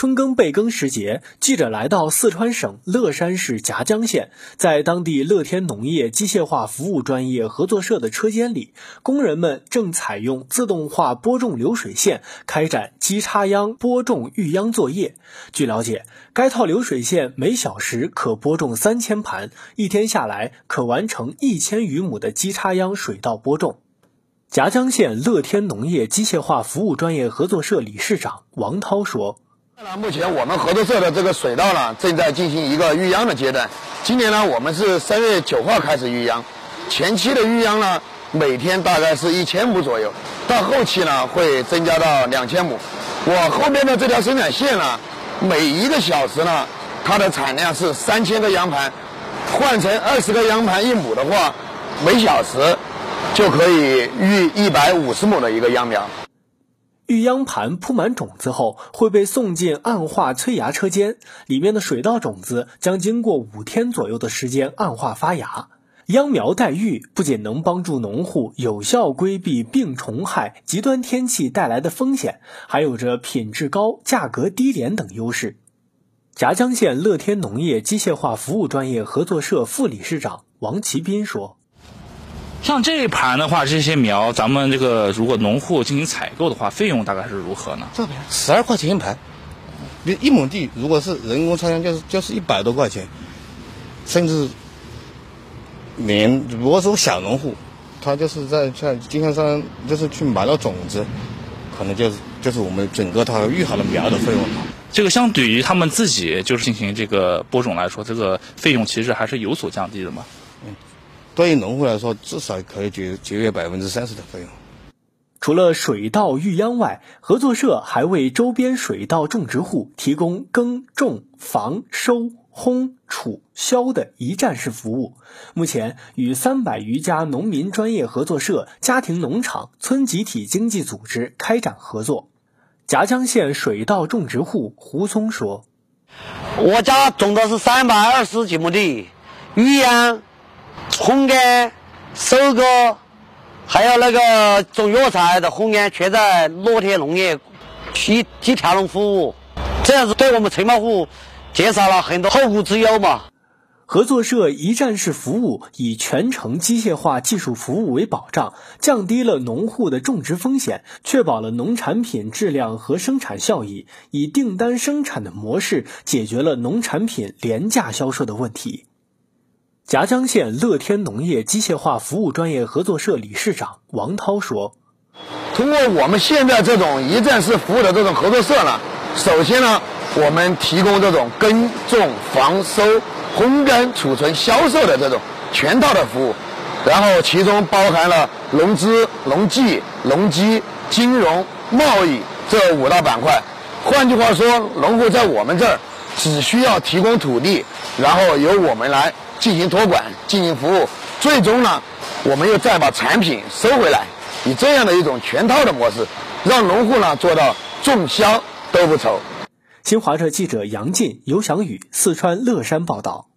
春耕备耕时节，记者来到四川省乐山市夹江县，在当地乐天农业机械化服务专业合作社的车间里，工人们正采用自动化播种流水线开展机插秧播种育秧作业。据了解，该套流水线每小时可播种三千盘，一天下来可完成一千余亩的机插秧水稻播种。夹江县乐天农业机械化服务专业合作社理事长王涛说。那目前我们合作社的这个水稻呢，正在进行一个育秧的阶段。今年呢，我们是三月九号开始育秧，前期的育秧呢，每天大概是一千亩左右，到后期呢会增加到两千亩。我后边的这条生产线呢，每一个小时呢，它的产量是三千个秧盘，换成二十个秧盘一亩的话，每小时就可以育一百五十亩的一个秧苗。育秧盘铺满种子后，会被送进暗化催芽车间，里面的水稻种子将经过五天左右的时间暗化发芽。秧苗待育不仅能帮助农户有效规避病虫害、极端天气带来的风险，还有着品质高、价格低廉等优势。夹江县乐天农业机械化服务专业合作社副理事长王其斌说。像这一盘的话，这些苗，咱们这个如果农户进行采购的话，费用大概是如何呢？这边十二块钱一盘，你一亩地如果是人工插秧，就是就是一百多块钱，甚至连如果说小农户，他就是在像经销商就是去买到种子，可能就是就是我们整个他育好的苗的费用了。这个相对于他们自己就是进行这个播种来说，这个费用其实还是有所降低的嘛。对于农户来说，至少可以节节约百分之三十的费用。除了水稻育秧外，合作社还为周边水稻种植户提供耕种、防收、烘、储、销的一站式服务。目前，与三百余家农民专业合作社、家庭农场、村集体经济组织开展合作。夹江县水稻种植户胡松说：“我家种的是三百二十几亩地，育秧。”烘干、收割，还有那个种药材的烘干，全在乐天农业一一条龙服务，这样子对我们承包户减少了很多后顾之忧嘛。合作社一站式服务以全程机械化技术服务为保障，降低了农户的种植风险，确保了农产品质量和生产效益。以订单生产的模式，解决了农产品廉价销售的问题。夹江县乐天农业机械化服务专业合作社理事长王涛说：“通过我们现在这种一站式服务的这种合作社呢，首先呢，我们提供这种耕种、防收、烘干、储存、销售的这种全套的服务，然后其中包含了农资、农技、农机、金融、贸易这五大板块。换句话说，农户在我们这儿只需要提供土地，然后由我们来。”进行托管，进行服务，最终呢，我们又再把产品收回来，以这样的一种全套的模式，让农户呢做到种销都不愁。新华社记者杨进、尤翔宇，四川乐山报道。